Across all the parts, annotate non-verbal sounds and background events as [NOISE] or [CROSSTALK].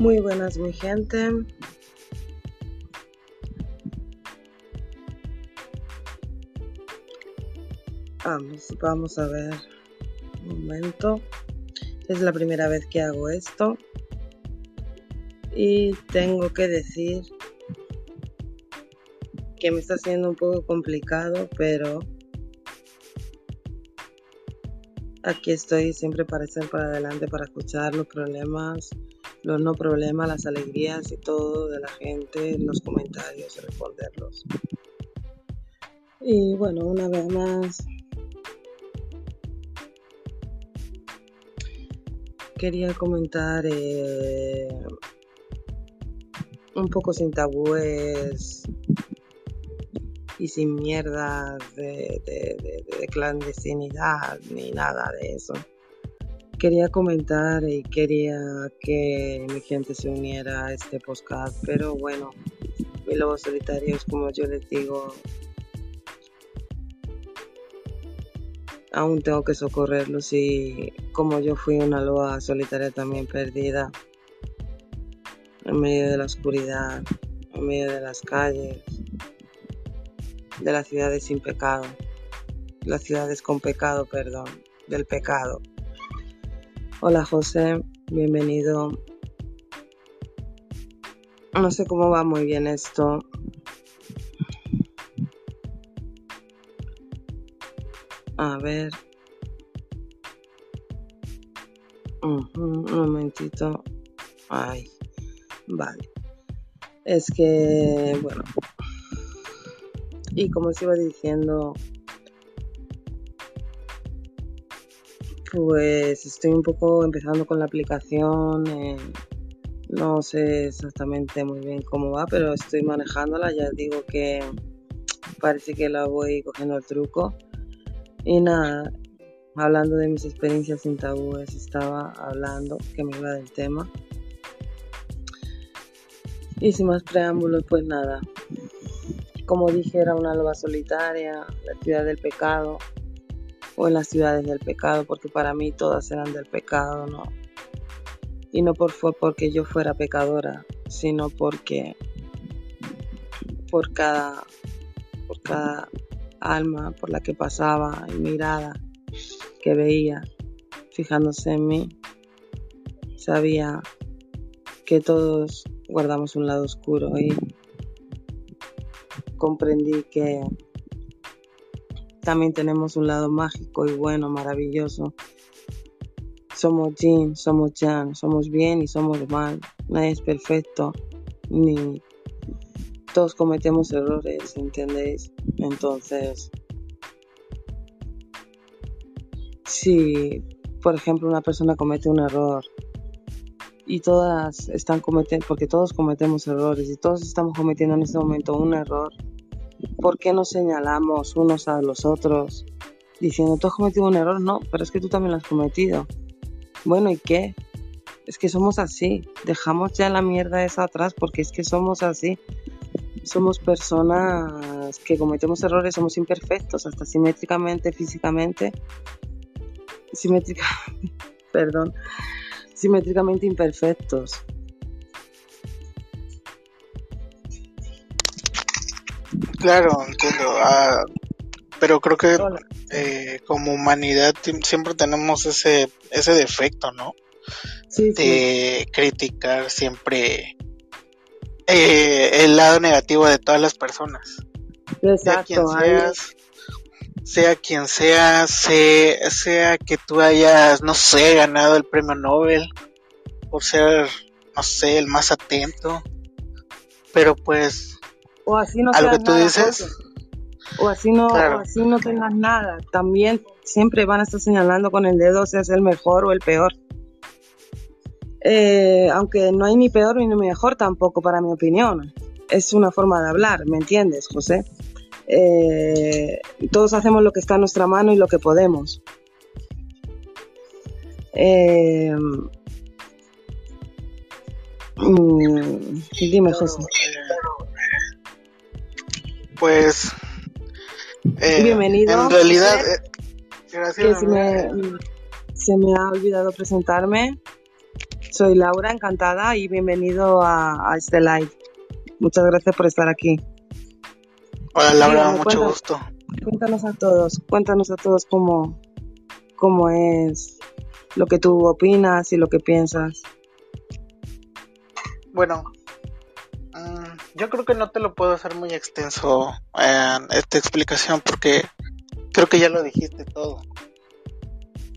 Muy buenas mi gente. Vamos, vamos a ver. Un momento. Es la primera vez que hago esto. Y tengo que decir que me está siendo un poco complicado, pero aquí estoy siempre para estar para adelante, para escuchar los problemas, los no problemas, las alegrías y todo de la gente en los comentarios responderlos. Y bueno, una vez más, quería comentar eh, un poco sin tabúes y sin mierdas de, clandestinidad ni nada de eso. Quería comentar y quería que mi gente se uniera a este podcast, pero bueno, mi lobo solitario es como yo les digo, aún tengo que socorrerlos y como yo fui una loba solitaria también perdida en medio de la oscuridad, en medio de las calles, de las ciudades sin pecado, las ciudades con pecado, perdón, del pecado. Hola José, bienvenido. No sé cómo va muy bien esto. A ver. un momentito. Ay, vale. Es que, bueno, y como os iba diciendo, pues estoy un poco empezando con la aplicación. Eh, no sé exactamente muy bien cómo va, pero estoy manejándola. Ya digo que parece que la voy cogiendo el truco. Y nada, hablando de mis experiencias sin tabúes, estaba hablando que me iba del tema. Y sin más preámbulos, pues nada, como dije, era una loba solitaria, la ciudad del pecado, o en las ciudades del pecado, porque para mí todas eran del pecado, ¿no? Y no por, fue porque yo fuera pecadora, sino porque por cada, por cada alma por la que pasaba y mirada que veía, fijándose en mí, sabía que todos guardamos un lado oscuro y comprendí que también tenemos un lado mágico y bueno, maravilloso. Somos yin, somos yang, somos bien y somos mal. Nadie es perfecto, ni todos cometemos errores, ¿entendéis? Entonces, si por ejemplo una persona comete un error y todas están cometiendo, porque todos cometemos errores y todos estamos cometiendo en este momento un error, ¿por qué nos señalamos unos a los otros diciendo, tú has cometido un error? No, pero es que tú también lo has cometido. Bueno, ¿y qué? Es que somos así. Dejamos ya la mierda esa atrás porque es que somos así. Somos personas que cometemos errores, somos imperfectos, hasta simétricamente, físicamente. Simétricamente, [LAUGHS] perdón. Simétricamente imperfectos. Claro, entiendo. Ah, pero creo que eh, como humanidad siempre tenemos ese, ese defecto, ¿no? de criticar siempre eh, el lado negativo de todas las personas. Sea quien seas, sea quien sea, sea, sea que tú hayas, no sé, ganado el premio Nobel por ser, no sé, el más atento. Pero pues o así no que tú dices o así no así no tengas nada. También siempre van a estar señalando con el dedo si es el mejor o el peor. Eh, aunque no hay ni peor ni mejor tampoco para mi opinión. Es una forma de hablar me entiendes José eh, todos hacemos lo que está a nuestra mano y lo que podemos. Eh, mm, dime José pues eh, bienvenido. En realidad, eh, gracias. se, me, ha olvidado presentarme. Soy Laura, encantada y bienvenido a, este live. Muchas gracias por estar aquí. Hola Laura, mucho gusto. Cuéntanos a todos, cuéntanos a todos cómo, cómo es lo que tú opinas y lo que piensas. Bueno, yo creo que no te lo puedo hacer muy extenso en esta explicación porque creo que ya lo dijiste todo.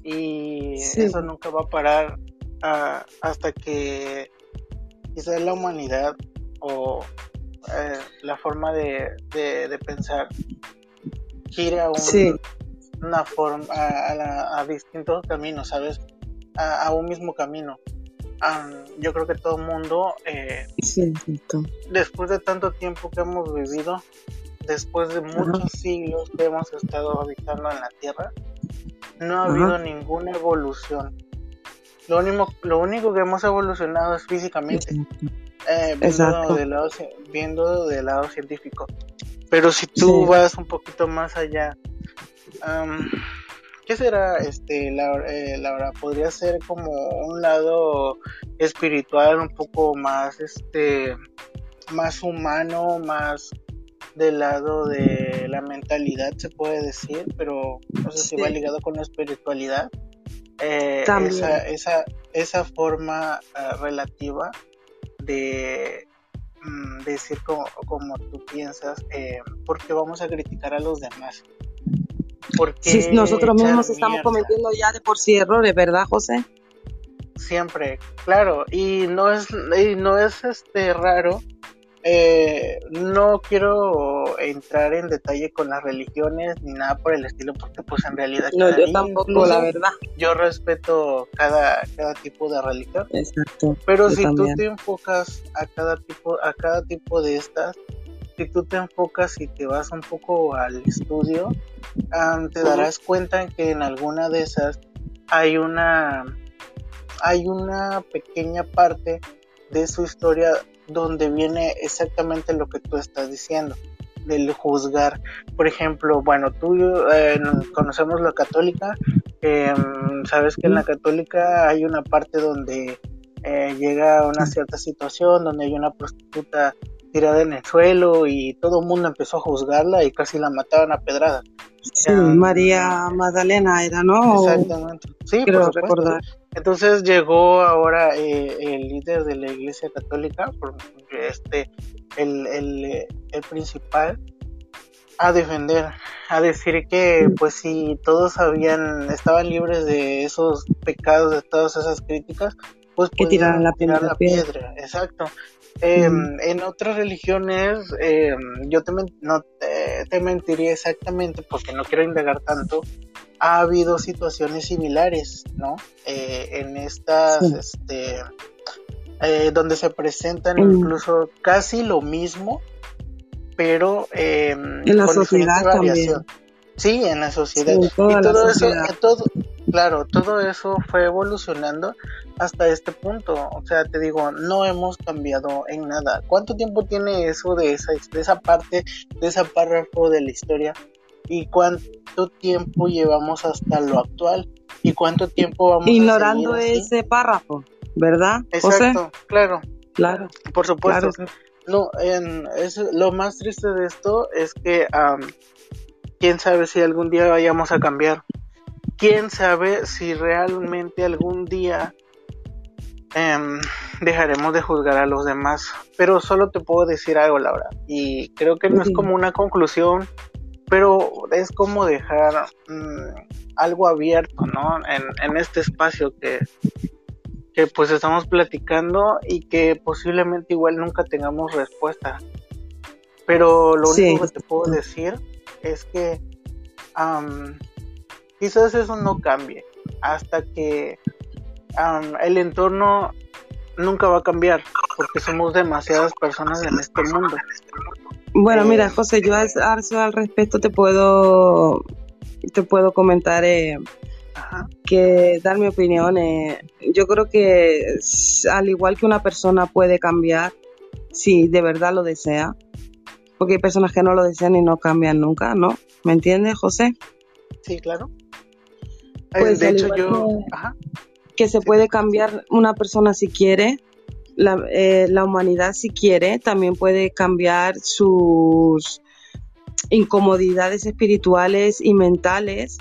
Y eso nunca va a parar ah, hasta que quizás la humanidad o eh, la forma de, pensar gire a una forma a, distintos caminos, ¿sabes? A, un mismo camino. Yo creo que todo el mundo, eh, después de tanto tiempo que hemos vivido, después de muchos siglos que hemos estado habitando en la Tierra, no ha habido ninguna evolución. Lo único, lo único que hemos evolucionado es físicamente, eh, viendo, del lado, viendo del lado científico. Pero si tú vas un poquito más allá, ¿qué será este eh, Laura, Podría ser como un lado espiritual un poco más este más humano, más del lado de la mentalidad, se puede decir, pero no sé si va ligado con la espiritualidad. Eh, esa, esa, esa forma eh, relativa de mm, decir como, como, tú piensas, eh, porque vamos a criticar a los demás. Porque nosotros mismos estamos cometiendo ya de por sí errores, ¿verdad, José? Siempre, claro, y no es, y no es este raro eh, no quiero entrar en detalle con las religiones ni nada por el estilo, porque pues en realidad... No, yo tampoco, la verdad. Yo respeto cada, cada tipo de religión. Exacto. Pero si tú te enfocas a cada tipo, a cada tipo de estas, si tú te enfocas y te vas un poco al estudio, te darás cuenta que en alguna de esas hay una hay una pequeña parte de su historia donde viene exactamente lo que tú estás diciendo del juzgar. Por ejemplo, bueno, tú eh, conocemos la católica, em, sabes que en la católica hay una parte donde eh, llega a una cierta situación, donde hay una prostituta tirada en el suelo y todo el mundo empezó a juzgarla y casi la mataban a pedradas. Sí, María Magdalena era, ¿no? Exactamente. Sí, por recordar. Entonces llegó ahora eh, el líder de la Iglesia Católica, este, el, el, el principal, a defender, a decir que pues si todos habían, estaban libres de esos pecados, de todas esas críticas, pues que tiraran la, tirar la piedra. Exacto. Em, en otras religiones, em, yo te, no te, mentiría exactamente porque no quiero indagar tanto. Ha habido situaciones similares, ¿no? Eh, en estas, este, eh, donde se presentan mm. incluso casi lo mismo, pero em, en la sociedad también. Sí, en la sociedad. y todo eso, todo, claro, todo eso fue evolucionando hasta este punto. O sea, te digo, no hemos cambiado en nada. ¿Cuánto tiempo tiene eso de esa, de esa parte, de esa párrafo de la historia? ¿Y cuánto tiempo llevamos hasta lo actual? ¿Y cuánto tiempo vamos Ignorando ese párrafo, ¿verdad? Exacto, claro. Claro. Por supuesto. No, en, es, lo más triste de esto es que quién sabe si algún día vayamos a cambiar. Quién sabe si realmente algún día Em, dejaremos de juzgar a los demás. Pero solo te puedo decir algo, Laura. Y creo que no es como una conclusión, pero es como dejar mm, algo abierto, ¿no? En, este espacio que, que pues estamos platicando y que posiblemente igual nunca tengamos respuesta. Pero lo único que te puedo decir es que quizás eso no cambie hasta que el entorno nunca va a cambiar porque somos demasiadas personas en este mundo. Bueno, mira, José, yo al, al respecto te puedo te puedo comentar eh, que dar mi opinión. Eh, yo creo que al igual que una persona puede cambiar, si de verdad lo desea, porque hay personas que no lo desean y no cambian nunca, ¿no? ¿Me entiendes, José? Sí, claro. Pues, de hecho, yo. Ajá. que se puede cambiar una persona si quiere, la, eh, la humanidad si quiere, también puede cambiar sus incomodidades espirituales y mentales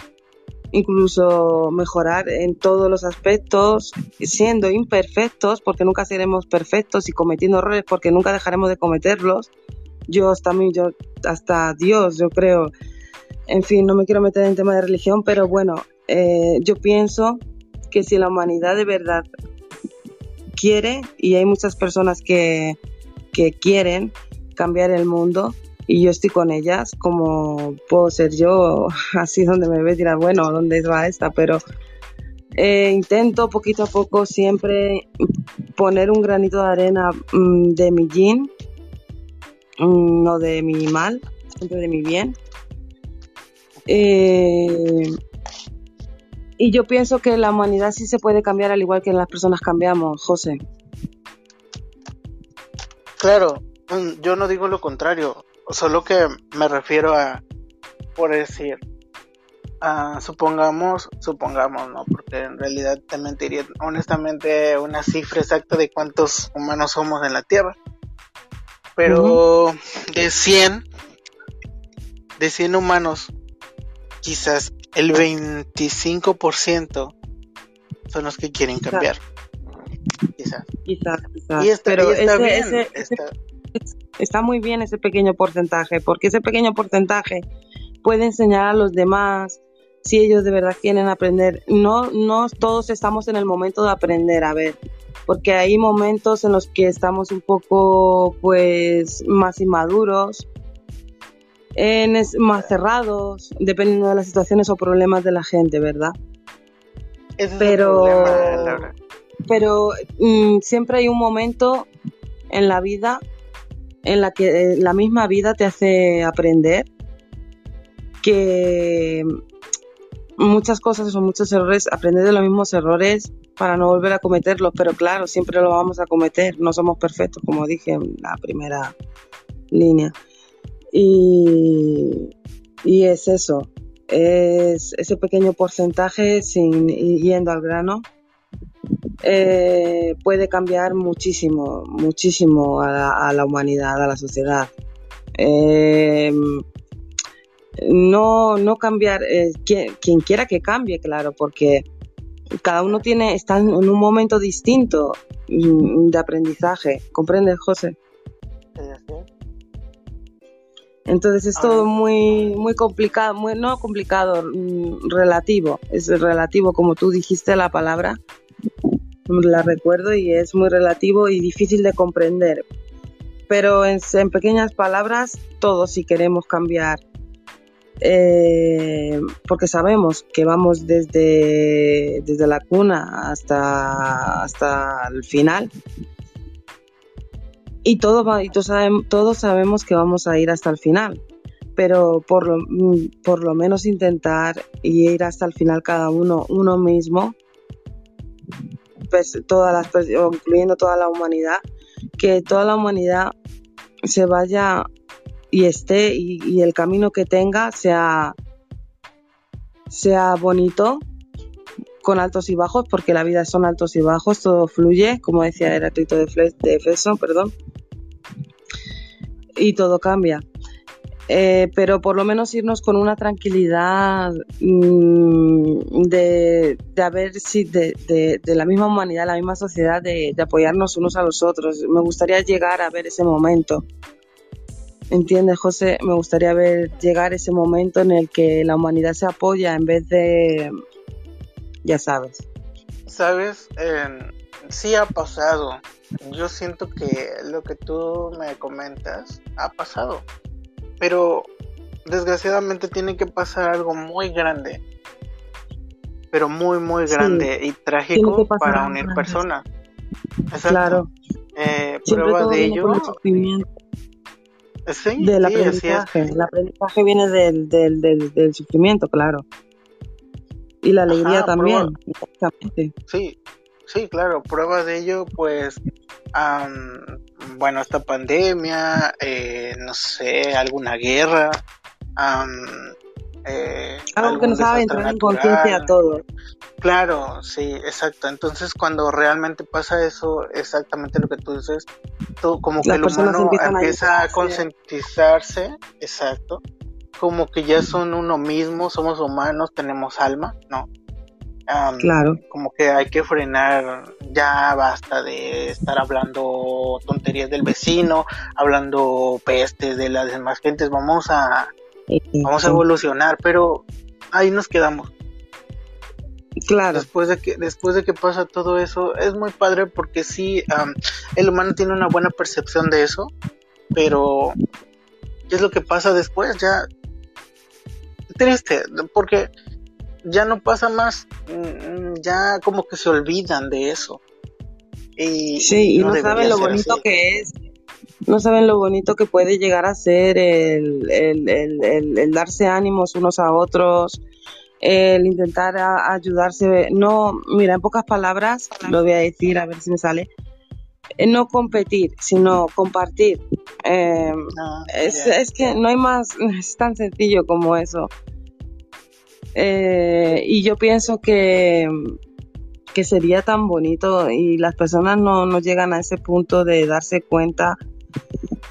incluso mejorar en todos los aspectos, siendo imperfectos, porque nunca seremos perfectos y cometiendo errores, porque nunca dejaremos de cometerlos. Yo hasta mí, yo hasta Dios, yo creo. En fin, no me quiero meter en tema de religión, pero bueno, eh, yo pienso que si la humanidad de verdad quiere, y hay muchas personas que, que quieren cambiar el mundo, y yo estoy con ellas como puedo ser yo, [LAUGHS] así donde me ve dirá, bueno, ¿dónde va esta? Pero eh, intento poquito a poco siempre poner un granito de arena mm, de mi yin, mm, no de mi mal, siempre de mi bien. Eh, y yo pienso que la humanidad sí se puede cambiar al igual que las personas cambiamos, José. Claro, mm, yo no digo lo contrario. Solo que me refiero a, por decir, supongamos, supongamos, ¿no? Porque en realidad te mentiría honestamente una cifra exacta de cuántos humanos somos en la Tierra. Pero de 100, de 100 humanos, quizás el 25% son los que quieren cambiar. Quizás. Quizás, quizás. Y está, Pero está bien está muy bien ese pequeño porcentaje, porque ese pequeño porcentaje puede enseñar a los demás si ellos de verdad quieren aprender. No, no todos estamos en el momento de aprender, a ver, porque hay momentos en los que estamos un poco, pues, más inmaduros, en más cerrados, dependiendo de las situaciones o problemas de la gente, ¿verdad? pero, pero mm, siempre hay un momento en la vida en la que eh, la misma vida te hace aprender que muchas cosas o muchos errores, aprender de los mismos errores para no volver a cometerlos, pero claro, siempre lo vamos a cometer, no somos perfectos, como dije en la primera línea. Y, y es eso, es ese pequeño porcentaje sin yendo al grano eh, puede cambiar muchísimo, muchísimo a la, humanidad, a la sociedad. Eh, no, no cambiar, eh, quien, quiera que cambie, claro, porque cada uno tiene, está en un momento distinto mm, de aprendizaje. ¿Comprendes, José? Entonces es todo muy, muy complicado, muy, no complicado, mm, relativo. Es relativo, como tú dijiste la palabra, la recuerdo y es muy relativo y difícil de comprender. Pero en, pequeñas palabras, todos si queremos cambiar, eh, porque sabemos que vamos desde, desde la cuna hasta, hasta el final. Y, todo y todos, sabemos, que vamos a ir hasta el final pero por lo, por lo menos intentar ir hasta el final cada uno uno mismo todas las incluyendo toda la humanidad, que toda la humanidad se vaya y esté y, el camino que tenga sea, sea bonito, con altos y bajos, porque la vida son altos y bajos, todo fluye, como decía Heráclito de, de Efeso, perdón, y todo cambia. Eh, pero por lo menos irnos con una tranquilidad mm, de, de haber si de, de, la misma humanidad, la misma sociedad, de, apoyarnos unos a los otros. Me gustaría llegar a ver ese momento. ¿Entiendes, José? Me gustaría ver llegar ese momento en el que la humanidad se apoya en vez de, ya sabes. Sabes, sí ha pasado. Yo siento que lo que tú me comentas ha pasado pero desgraciadamente tiene que pasar algo muy grande. Pero muy, muy grande y trágico para unir personas. Claro. Eh, prueba de ello. Sí, del aprendizaje. El aprendizaje viene del, del, del, sufrimiento, claro. Y la alegría también. Sí, sí, claro. Prueba de ello, pues, bueno, esta pandemia, eh, no sé, alguna guerra, Eh, algo que nos haga entrar en conciencia a todos. Claro, sí, exacto. Entonces, cuando realmente pasa eso, exactamente lo que tú dices, como que el humano empieza a concientizarse, exacto, como que ya son uno mismo, somos humanos, tenemos alma, ¿no? Claro. Como que hay que frenar, ya basta de estar hablando tonterías del vecino, hablando pestes de las demás gentes, vamos a, vamos a evolucionar, pero ahí nos quedamos. Claro. Después de que, después de que pasa todo eso, es muy padre porque sí, el humano tiene una buena percepción de eso, pero ¿qué es lo que pasa después? Ya triste, porque ya no pasa más, mm, ya como que se olvidan de eso. Y, sí, y no, saben lo bonito que es, no saben lo bonito que puede llegar a ser el, el, darse ánimos unos a otros, el intentar ayudarse. No, mira, en pocas palabras, lo voy a decir a ver si me sale. Eh, no competir, sino compartir. Em, ah, es, es que no hay más, [LAUGHS] es tan sencillo como eso. Eh, y yo pienso que, que sería tan bonito y las personas no, no llegan a ese punto de darse cuenta,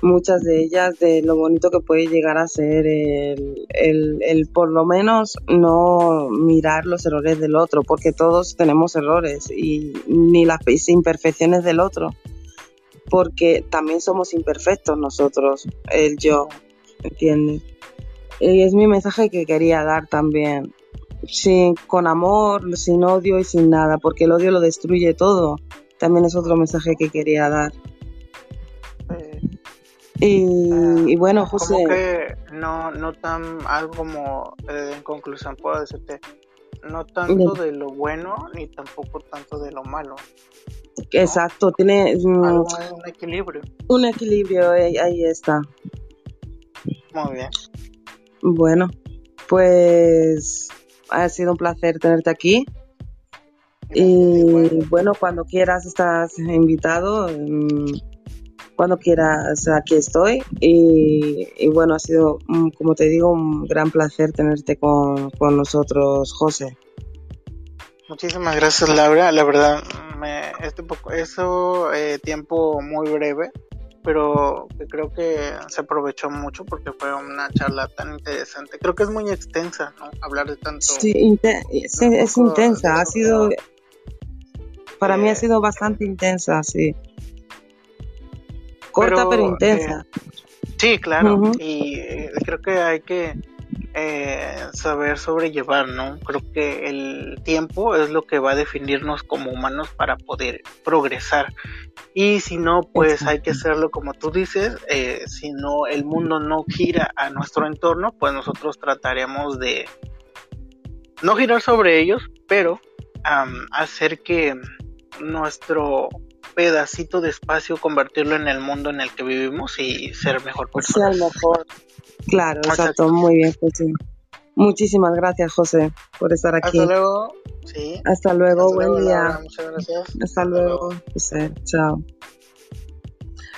muchas de ellas, de lo bonito que puede llegar a ser el, el, por lo menos no mirar los errores del otro, porque todos tenemos errores y ni las imperfecciones del otro, porque también somos imperfectos nosotros, el yo, ¿entiendes? Y es mi mensaje que quería dar también. Sin, con amor, sin odio y sin nada, porque el odio lo destruye todo. También es otro mensaje que quería dar. y, bueno, José. Como que no, no tan algo como eh, en conclusión puedo decirte, no tanto de lo bueno ni tampoco tanto de lo malo. Exacto, tiene mm, un equilibrio. Un equilibrio, ahí está. Muy bien. Bueno, pues ha sido un placer tenerte aquí. Y bueno, cuando quieras estás invitado. Mm, cuando quieras, aquí estoy. Y, bueno, ha sido, mm, como te digo, un gran placer tenerte con, nosotros, José. Muchísimas gracias, Laura. La verdad, me, este poco, eso eh, tiempo muy breve pero creo que se aprovechó mucho porque fue una charla tan interesante. Creo que es muy extensa, ¿no? Hablar de tanto. Sí, es intensa, ha sido. Para mí ha sido bastante intensa, sí. Corta pero, intensa. Eh, sí, claro, y eh, creo que hay que eh, saber sobrellevar, ¿no? Creo que el tiempo es lo que va a definirnos como humanos para poder progresar. Y si no, pues hay que hacerlo como tú dices, eh, si no el mundo no gira a nuestro entorno, pues nosotros trataremos de no girar sobre ellos, pero hacer que nuestro pedacito de espacio convertirlo en el mundo en el que vivimos y ser mejor personas. mejor. Claro, exacto, muy bien, José. Muchísimas gracias, José, por estar aquí. Hasta luego. Sí. Hasta luego, buen día. muchas gracias. Hasta, luego, José. Chao.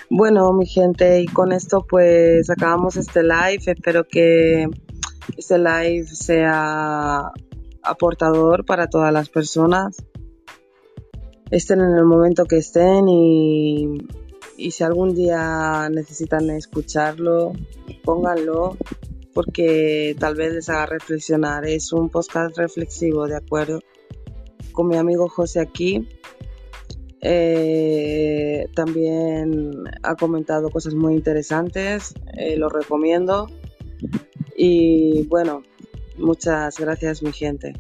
Bueno, mi gente, y con esto pues acabamos este live. Espero que este live sea aportador para todas las personas. Estén en el momento que estén y si algún día necesitan escucharlo, pónganlo porque tal vez les haga reflexionar. Es un podcast reflexivo, ¿de acuerdo? Con mi amigo José aquí. Eh, también ha comentado cosas muy interesantes, eh, lo recomiendo. Y bueno, muchas gracias mi gente.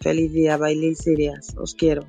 Feliz día, Bailey Sirias, os quiero.